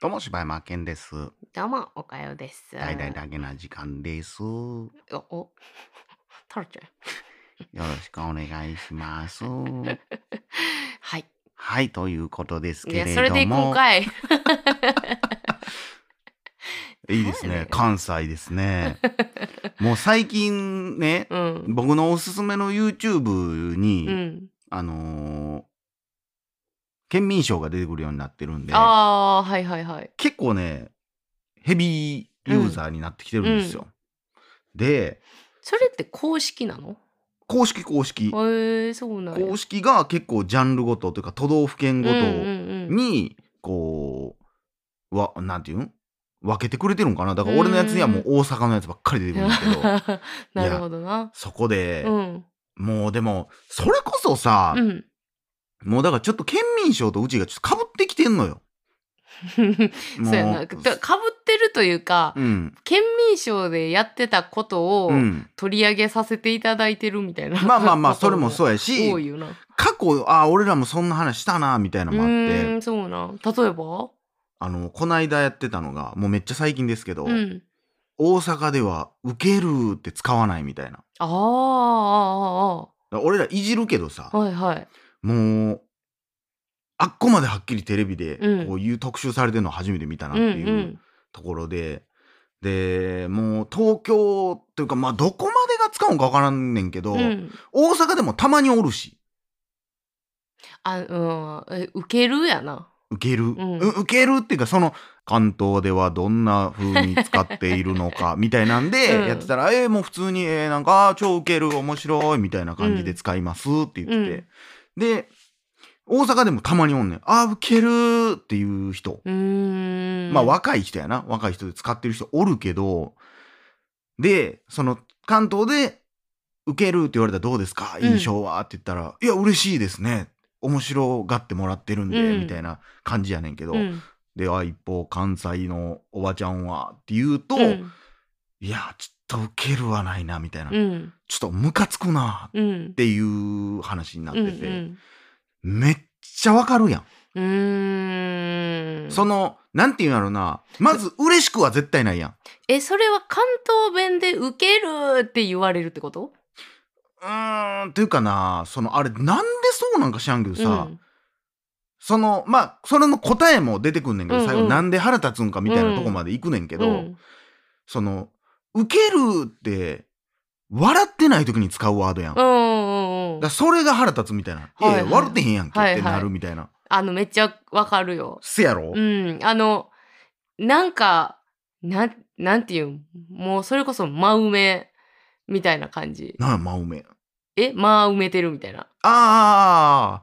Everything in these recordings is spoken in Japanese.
どうも柴山健です。どうも、おかよです。大々だけな時間です。よお、お、タロちゃん。ろしくお願いします。はい。はい、ということですいや、けれそれでども、今回。いいですね。関西ですね。もう最近ね、うん。僕のおすすめの YouTube に、うん。あのー県民賞が出てくるようになってるんで、ああ、はいはいはい。結構ね、ヘビーユーザーになってきてるんですよ。で、それって公式なの？公式公式。へえそうなんや。公式が結構ジャンルごとというか都道府県ごとうんうんうんにこうわなんていうん分けてくれてるんかな？だから俺のやつにはもう大阪のやつばっかり出てくるんだけど なるほどな。そこで、うん。もうでもそれこそさ、うん。もうだからちょっと県民賞とうちがちょっとかぶってきてんのよ。も そうやな。だかぶってるというか、うん県民賞でやってたことをうん、取り上げさせていただいてるみたいな。まあまあまあ それもうそうやし。過去あ俺らもそんな話したなみたいなうのもあってそうなん。例えば？あのこないだやってたのがもうめっちゃ最近ですけど、うん。大阪では「受ける」って使わないみたいな。ああ、あだから俺らいじるけどさあ、ああ、はいはい。もうあっこまではっきりテレビでうん。こういう特集されてるの初めて見たなっうんていううんところで、でもう東京というかまあどこまでが使うんか分からんねんけど、うん。大阪でもたまにおるし。あ、うん。え受けるやな。受ける、ん。う受けるっていうかその関東ではどんな風に使っているのか みたいなんでうん。やってたら、えーもう普通に、えーなんかあー超受ける面白いみたいな感じで使いますって言ってて、で大阪でもたまにおんねん。あー受けるっていう人、う。まあ若い人やな。若い人で使ってる人おるけどでその関東で受けるって言われたらどうですか？うん。印象は、って言ったら「いや嬉しいですね。面白がってもらってるんで」うん。みたいな感じやねんけど、うん。であ一方関西のおばちゃんは？って言うと、うん。いやちょっと受けるはないなみたいな、うん。ちょっとムカつくなうんっ。ていう話になってうんて、めっちゃわかるやん。うん。そのなんていうんやろなまず嬉しくは絶対ないやん。え、それは関東弁で受けるって言われるってこと？うーんっていうかなそのあれなんでそうなんか知らんけどさ、うんそのまあそれの答えも出てくんねんけど、うんうん最後なんで腹立つんかみたいなとこまで行くねんけど、うんその受けるって笑ってない時に使うワードやん。うんうんうんらそれが腹立つみたいな。いやいやはいはい笑ってへんやんけってはいはいなるみたいな。あの、めっちゃわかるよ。せやろ、うん。あの、なんか、なん、なんていうん？もうそれこそ真埋めみたいな感じ。なんや真埋め。え？真埋めてるみたいな。ああ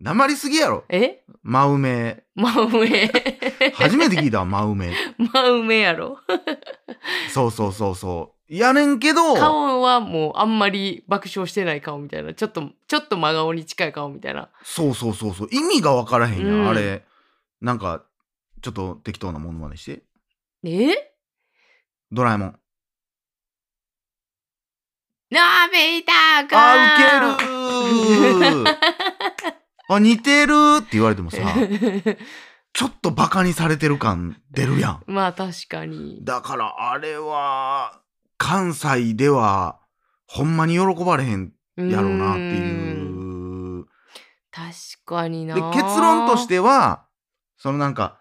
なまりすぎやろ。え？真埋め。真埋め。初めて聞いたわ真埋め。真埋めやろ。そうそうそうそう。やねんけど、顔はもうあんまり爆笑してない顔みたいな。ちょっと、ちょっと真顔に近い顔みたいな。そうそうそうそう。意味がわからへんやん。うんあれ。なんか、ちょっと適当なものまでして。え？ドラえもん。のび太くんあ、ウケるー あ、似てるって言われてもさ、ちょっとバカにされてる感出るやん。まあ確かに。だからあれは、関西では、ほんまに喜ばれへんやろうなっていう。確かにな。で、結論とし、ては、そのなんか、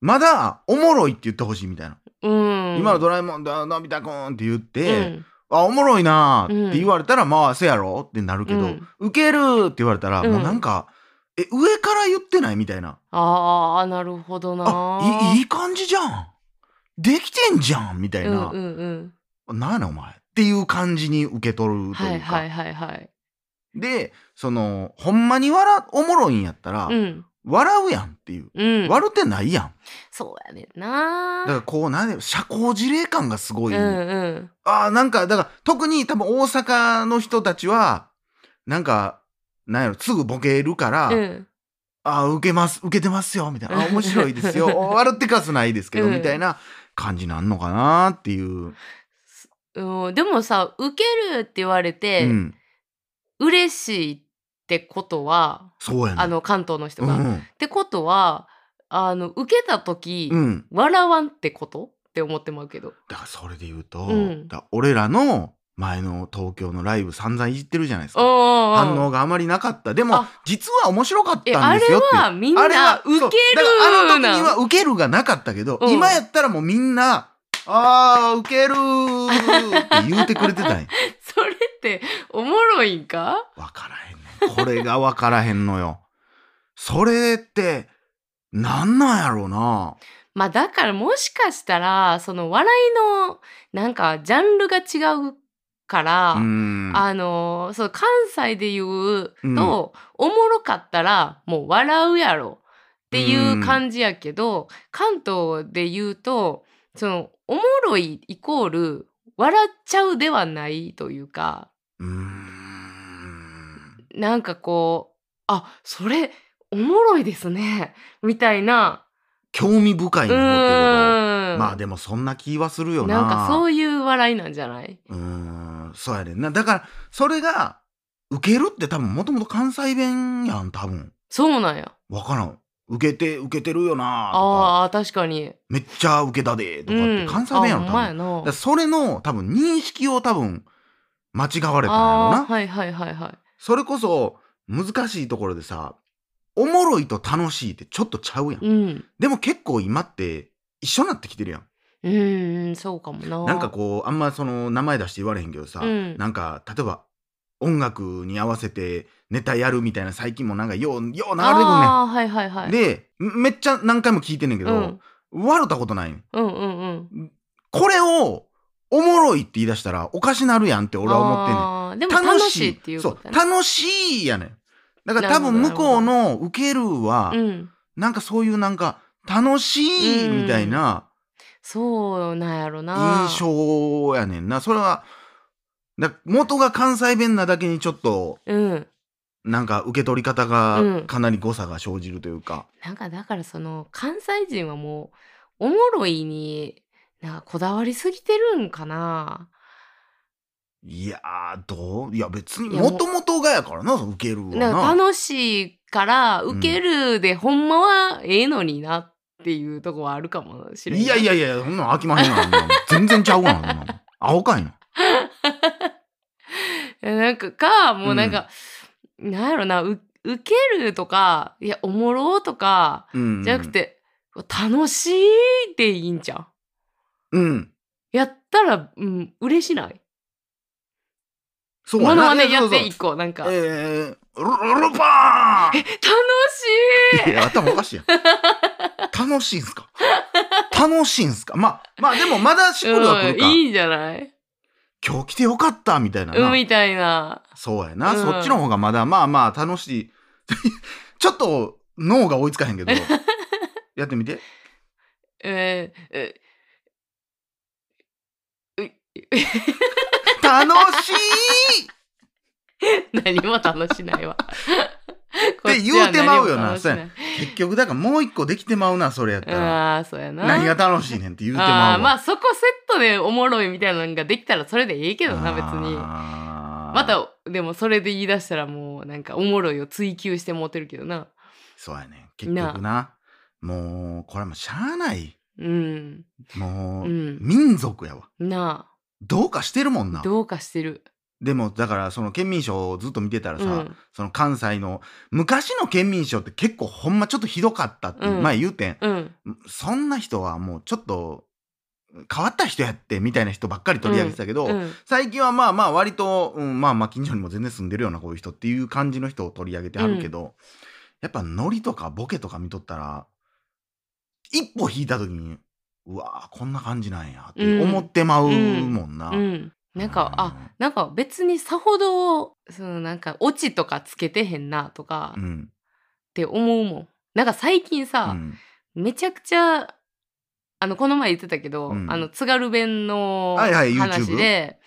まだおもろいって言ってほしいみたいな。うん、今のドラえもんだ、のび太くんって言って、うんあ、おもろいなーって言われたら、まあ、せやろってなるけど、うん受けるって言われたら、うんもうなんか、え、上から言ってない？みたいな。ああ、なるほどな。あ、いいいい感じじゃん。できてんじゃんみたいな。うんうんうん。なんやねんお前。っていう感じに受け取るとはいいうか。はいはいはい。で、その、ほんまに笑、おもろいんやったら、うん。笑うやんっていう。うん。笑ってないやん。そうやねんな。だからこう、なんで、社交辞令感がすごい。うんうん。ああ、なんか、だから、特に多分大阪の人たちは、なんか、なんやろ、すぐボケるから、うん。ああ、受けます、受けてますよ、みたいな。あ面白いですよ。笑ってかすないですけど、うんみたいな感じなんのかなっていう。うん、でもさ、受けるって言われうて、ん。嬉しいってことは、そうやねん。あの、関東の人が。っうん。てことは、あの受けた時、うん。笑わんってこと？って思ってまうけどだからそれで言うと、うん俺らの前の東京のライブ散々いじってるじゃないですか。反反応があまりなかった。でもあ、実は面白かったんえあれですよっていう。はみんなあれは受けるあの時なには受けるがなかったけど、うん今やったらもうみんな、あー、受けるーって言うてくれてたんや。それっておもろいんか？わからへんねん。これがわからへんのよ。それって、なんなんやろうな。まあだからもしかしたらその笑いのなんかジャンルが違うから、うん。あのそう関西で言うと、おもろかったらもう笑うやろっていう感じやけど、関東で言うとそのおもろいイコール笑っちゃうではないというかう。なんかこうあそれおもろいですねみたいな興味深いうの方ってことーんまあでもそんな気はするよな。なんかそういう笑いなんじゃない？うーん、そうやねんな。だから、それが、受けるって多分もともと関西弁やん、多分。そうなんやわからん。受けて、受けてるよなとか、あー確かにめっちゃ受けたで、とかってうん関西弁やろ、あほ多分。それの多分認識を多分間違われたんやろな。はいはいはいはいそれこそ難しいところでさ、おもろいと楽しいってちょっとちゃうやん。うんでも結構今って一緒になってきてるやん。うーんそうかもな。なんかこう、あんまその名前出して言われへんけどさ、うん。なんか例えば音楽に合わせてネタやるみたいな最近もなんかよう、よう流れてくんねあーはいはいはい。ん。で、めっちゃ何回も聞いてんねんけど、うん。笑ったことないねん。うんうんうん。これをおもろいって言い出したらおかしなるやんって俺は思ってんねん。でも楽しいっていうこ楽しい。やねん。だから多分なるほど向こうの受けるは、うん。なんかそういうなんか楽しいみたいなそうなんやろな印象やねんな。それは、だ元が関西弁なだけにちょっとうんなんか受け取り方うがんかなり誤差が生じるというか。なんかだからその関西人はもうおもろいになんかこだわりすぎてるんかないやー、どう？いや別にもともとがやからな、受けるはなんかな。楽しいから受けるで、ほんまはええのになっていうとこはあるかもしれないいやいやいや、そんなん飽きまへんがな。全然ちゃうわな。そんなの青かいな。えなんかかもうなんか、なんやろなう受けるとかいやおもろとかうん。じゃなく。て、楽しいでいいんじゃんうん。やったら、うん、嬉しない？そうものはねやって一個なんか、えー、ルルパーン楽しい頭おかしいやん。楽しいんすか？楽しいんすか？まあ、まあでもまだしっくりはくるか。うん、いいんじゃない今日来てよかったみたいなな。うんみたいなそうやな、うんそっちの方がまだまあまあ楽しい。ちょっと脳が追いつかへんけど、やってみて。えーえ楽しい 何も楽しないわ。って言うてまうよなこっちは何も楽しない結局だからもう一個できてまうな、それやったら。ああ、そうやな。何が楽しいねんって言うてまうあわ。あまあそこセットでおもろいみたいなのができたらそれでいいけどな別にまたでもそれで言い出したらもうなんかおもろいを追求して持てるけどなそうやね結局な。もう、これはもうしゃあない。うんもう、うん民族やわ。などうかしてるもんな。あどうかしてるでも、だから、その県民賞をずっと見てたらさ、うん。その関西の、昔の県民賞って結構ほんまちょっとひどかったって、うん。前言うてん。うん。そんな人はもうちょっと、変わった人やって、みたいな人ばっかり取り上げてたけど、うん。最近はまあまあ割と、うん、まあまあ近所にも全然住んでるようなこういう人っていう感じの人を取り上げてはるけど、やっぱノリとかボケとか見とったら、一歩引いた時に、うわーこんな感じなんやって思ってまうもんな。うんなんかあなんか別にさほどそのなんかオチとかつけてへんなとかっうん。て思うもんなんか最近うさ、ん。めちゃくちゃあのこの前言ってたけど、うんあの津軽弁のはいはい話で、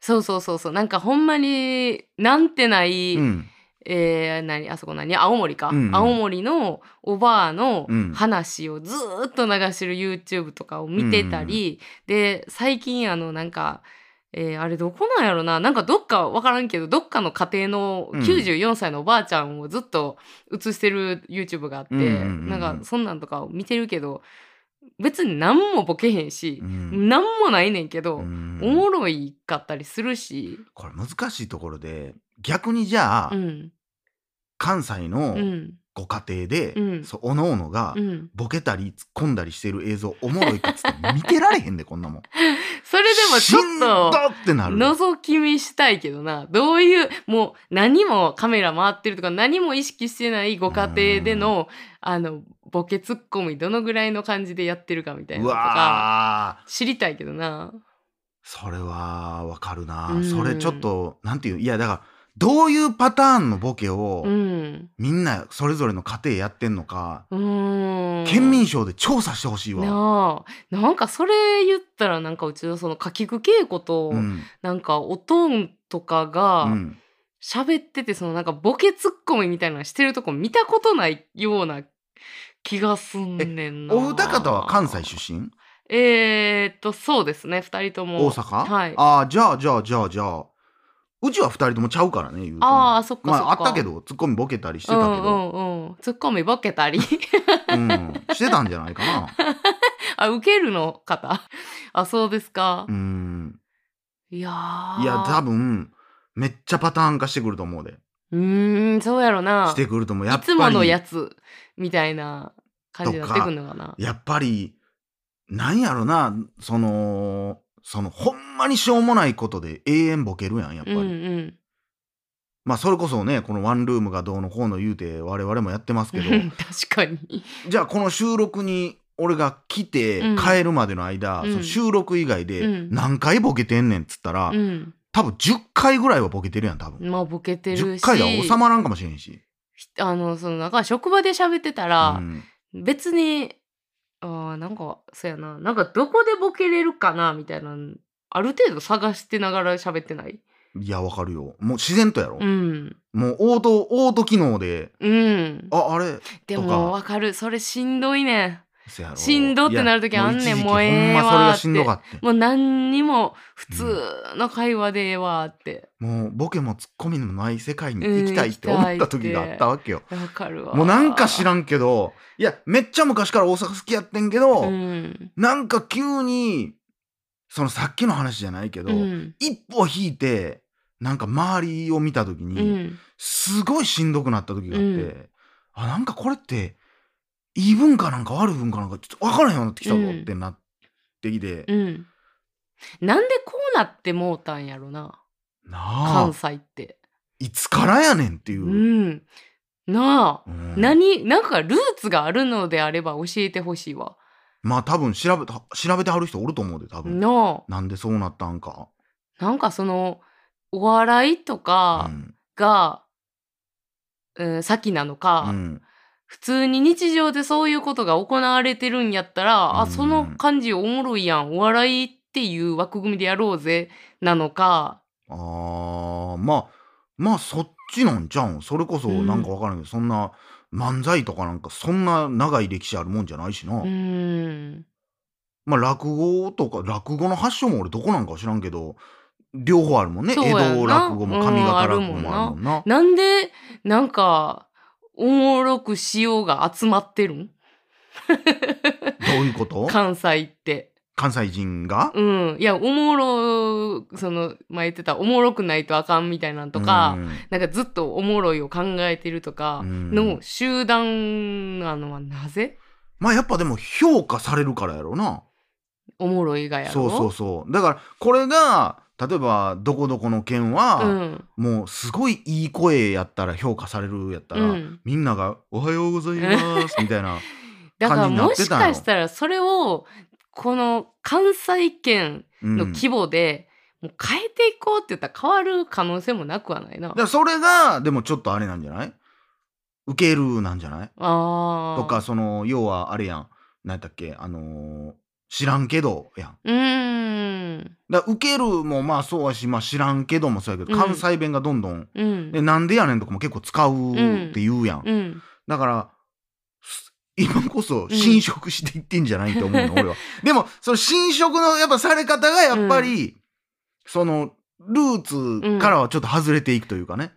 そうそうそうそうなんかほんまになんてない、うん。えー何あそこ何青森か、うんうん青森のおばあのうん話をずーっと流してる YouTube とかを見てたり、で最近あのなんかえーあれどこなんやろな。なんかどっかわからんけどどっかの家庭のうん。94歳のおばあちゃんをずっと映してる YouTube があって、うんなんかそんなんとかを見てるけど別に何もボケへんしう、ん。何もないねんけど、うん。おもろいかったりするし、これ難しいところで逆にじゃあ、うん。関西うのん。ご家庭で、うん。そうおのおのがうん、ボケたり突っ込んだりしてる映像おもろいかっつって見てられへんでこんなもん。それでもちょっと。覗き見したいけどな。どういうもう何もカメラ回ってるとか何も意識してないご家庭でのあのボケツッコミどのぐらいの感じでやってるかみたいうなのとか知りたいけどな。それはわかるな、うん。それちょっとなんていういやだからどういうパターンのボケを、うん。みんなそれぞれの家庭やってんのか、うーん。県民賞で調査してほしいわ。なあ。なんかそれ言ったらなんかうちのそのかきく稽古と、うん。なんかおとんとかうがん。喋っててそのなんかボケツッコミみたいなのしてるとこ見たことないような気がすんねんな。お二方は関西出身？えー、っとそうですね。二人とも。大阪？はい。ああじゃあじゃあじゃあじゃあうちは二人ともちゃうからね言うても。ああそっかそっか。まああったけどツッコミボケたりしてたけど、うんうんうん。ツッコミボケたり。うん。してたんじゃないかな。あ受けるの方？あそうですか、うん。いやー。いや多分めっちゃパターン化してくると思うで。うーんそうやろな。してくると思う。やっぱり。いつものやつみたいな感じになってくんのかな？やっぱりなんやろなそのそのほんまにしょうもないことで永遠ボケるやんやっぱり、うんうん。まあそれこそねこのワンルームがどうのこうの言うて我々もやってますけど。確かに。じゃあこの収録に俺が来てうん。帰るまでの間、うん。その収録以外でうん。何回ボケてんねんっつったら、うん。多分10回ぐらいはボケてるやん多分。まあボケてる10し回では収まらんかもしれんし、あのそのなんか職場で喋ってたらう、ん。別にあーなんかそうやな。なんかどこでボケれるかなみたいなある程度探してながら喋ってない？いやわかるよ。もう自然とやろ、うん。もうオートオート機能でうん。ああれ？でとか。もわかる。それしんどいねしんどってなる時あんねんもうええわーって。がしんどかってもう何にも普通の会話でええわーって。もうボケもツッコミのない世界に行きたいって思った時があったわけよ、わかるわもうなんか知んらんけどいやめっちゃ昔から大阪好きやってんけど、うん。なんか急にそのさっきの話じゃないけど、うん。一歩引いてなんか周りを見た時うに、ん。すごいしんどくなった時があって、うん。あなんかこれっていい文化なんか悪い文化なんかちょっと分からへんようになってきたぞうん。ってなってきて、うん。なんでこうなってもうたんやろな。なあ。関西って。いつからやねんっていう。う。ん。なあ。うん。何なんかルーツがあるのであれば教えてほしいわ。まあ多分調べた調べてはる人おると思うで多分、なあ。なんでそうなったんか。なんかそのお笑いとかうん。が、うん、先なのか、うん普通に日常でそういうことが行われてるんやったら、うん。あその感じおもろいやん。お笑いっていう枠組みでやろうぜ。なのか。あーまあまあそっちなんちゃうん？それこそうん。なんかわからんけど、そんな漫才とかなんかそんな長い歴史あるもんじゃないしな、うーん。まあ落語とか落語の発祥も俺どこなんか知らんけど両方あるもんね。江戸落語も上方落語もあるもんな。なんでなんかおもろくしようが集まってるん？どういうこと？関西って。関西人が？うん。いや、おもろ、その、前言ってた、おもろくないとあかんみたいなんとか、うん。なんかずっとおもろいを考えてるとかうん。の集団なのはなぜ？まあやっぱでも評価されるからやろな。おもろいがやろ？そうそうそう。だからこれが例えばどこどこの県は、うん。もうすごいいい声やったら評価されるやったら、うんみんなが「おはようございます」みたいなだから感じになっもしてたんよかしたらそれを、この関西圏うんの規模で、もう変えていこうって言ったら変わる可能性もなくはないなだか。らそれがでもちょっとあれなんじゃない？受けるなんじゃない？とか。その要はあれやん何やったっけ？あのー知らんけどやんうーん。だから受けるもまあそうやし、まあ、知らんけどもそうやけど、うん関西弁がどんどんうん。でなんでやねんとかも結構使うって言うやん、うん。だからす今こそ侵食していってんじゃないと思うの、俺は でもその侵食のやっぱされ方がやっぱり、そのルーツからはちょっと外れていくというかね。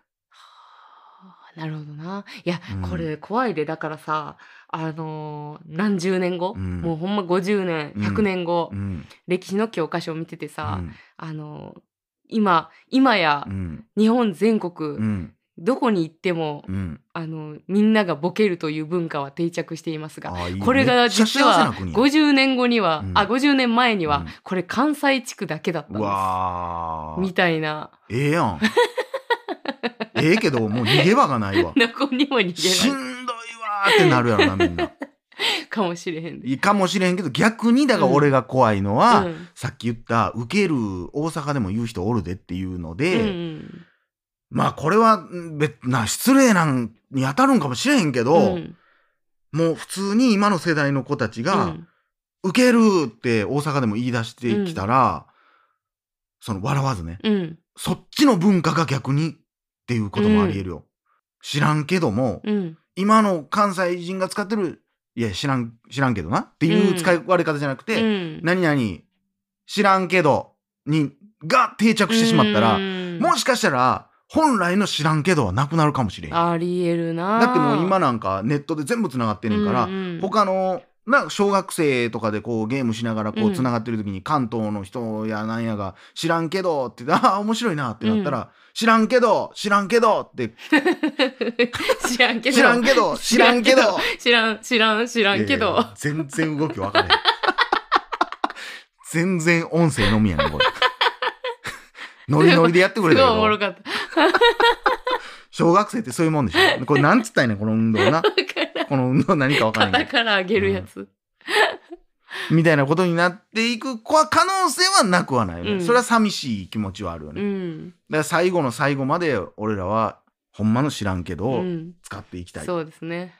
はあなるほどな。いや、うん。これ怖いでだからさあのー何十年後、うん。もうほんま50年うん。100年後、うん。歴史の教科書を見ててさ、うん。あのー今今やうん。日本全国、うん。どこに行っても、うん。あのみんながボケるという文化は定着していますがいいこれがめっちゃ実は幸せな国や50年後には、うん。あ50年前には、うん。これ関西地区だけだったんうです。わー。みたいな。ええやん ええけどもう逃げ場がないわ。どこにも逃しげない。んどいわーってなるやろなみんな。かもしれへんで。いいかもしれんけど逆にだから俺が怖いのは、うん。さっき言った受ける大阪でも言う人おるでっていうので、うんまあこれはん別な失礼なんに当たるんかもしれへんけど、うん。もう普通に今の世代の子たちうが、ん。受けるって大阪でも言い出してきたら、その笑わずね。うん。そっちの文化が逆にっていうこともありえるよ、知らんけども、うん。今の関西人が使ってるいや知らん知らんけどなっていう使い割れ方じゃなくて、うん。何々知らんけどにが定着してしまったら、うん。もしかしたら本来の知らんけどはなくなるかもしれん。だありえるなってもう今なんかネットで全部つながってんねんから、うんうん。他のな小学生とかでこうゲームしながらこううん。つながってる時に関東の人やなんやが知らんけどってああ面白いなってなったら、知らんけど知らんけどって。知らんけど。知らんけど 知らんけど。知らん知らん知らんけど。全然動き分かれへん。全然音声のみやねんこれ。ノリノリでやってくれすごいたけどおもろかった小学生ってそういうもんでしょ？これなんつったんやねんこの運動な。この運動何か分からんけど。肩から上げるやつ、みたいなことになっていく可能性はなくはないよね、うん。それは寂しい気持ちはあるよね、だうん。から最後の最後まで俺らはほんまの知らんけうどん、使っていきたい。そうですね。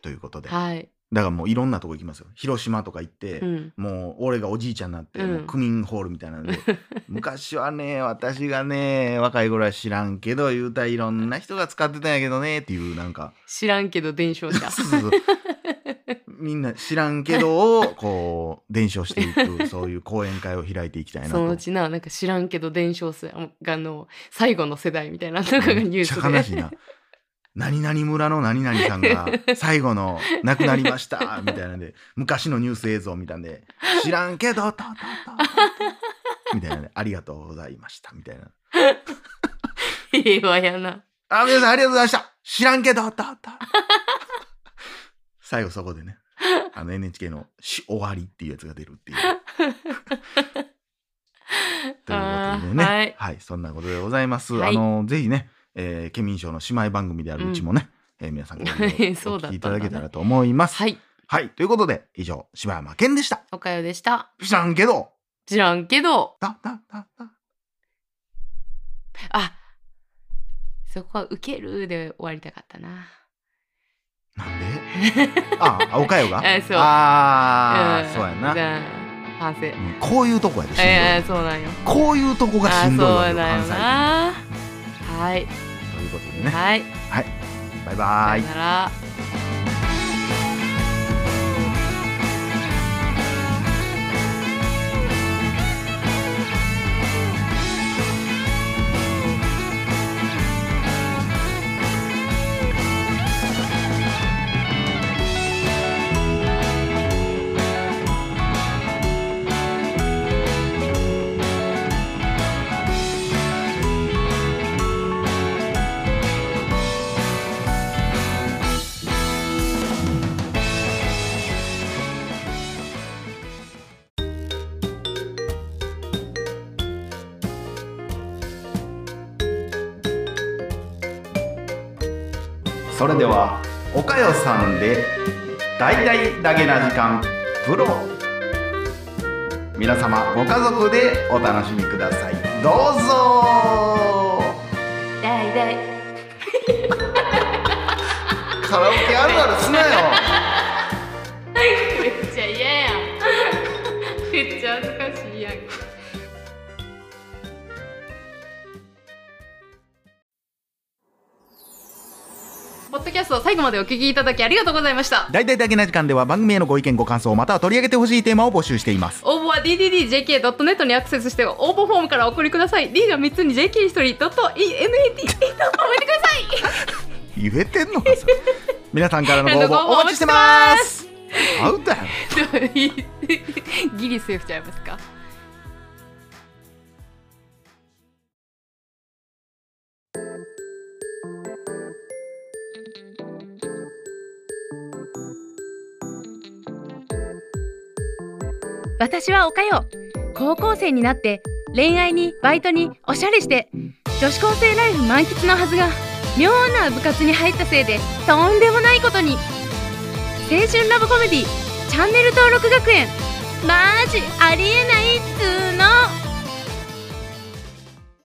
ということで、はい、だからもういろんなとこ行きますよ。広島とか行って、うん、もう俺がおじいちゃんになって、うん。もう区民ホールみたいなので 昔はね私がね若い頃は知らんけど言うたらいろんな人が使ってたんやけどねっていうなんか。知らんけど伝承者。みんな知らんけどをこう伝承していくそういう講演会を開いていきたいなと。そのうちななんか知らんけど伝承者がの最後の世代みたいなのがニュースめっちゃ悲しいでな何々村の何々さんが 最後の亡くなりましたみたいなんで昔のニュース映像見たんで知らんけどととととみたいなねありがとうございましたみたいな平和やなあ皆さんありがとうございました知らんけどとと最後そこでねあの NHK のし終わりっていうやつが出るっていう。ということでね、あーはいそんなことでございます。はいあのぜひね、えー、ケミン賞の姉妹番組であるうちもね、えー皆さんご利用そうお聞きいたんだけたらと思います。はい。はい、ということで以上柴山健でした。おかよでした。知らんけど、知らんけど。だだだだ。あそこは受けるで終わりたかったな。なんで？あ、あおかよが？あ そう。ああ、ん。そうやな。反省。うんこういうとこやでしんそうなんよ。こういうとこがしあんどいわよそうだよ関なはい。西ということでね。はい。バイバイで大々だけな時間プロ。皆様ご家族でお楽しみください。どうぞ。だいだいカラオケあるあるすなよキャストを最後までお聞きいただきありがとうございました。大々だけな時間では番組へのご意見ご感想または取り上げてほしいテーマを募集しています。応募は DDDJK.net にアクセスして応募フォームからお送りください。D が3つに JK1 人 .NAT と覚えてください。言えてんのか皆さんからのご応募お待ちしてます。アウトやろギリセーフちゃいますか？私はおかよ高校生になって恋愛にバイトにおしゃれして女子高生ライフ満喫のはずが妙な部活に入ったせいでとんでもないことに。青春ラブコメディチャンネル登録学園。マジありえないっつーの。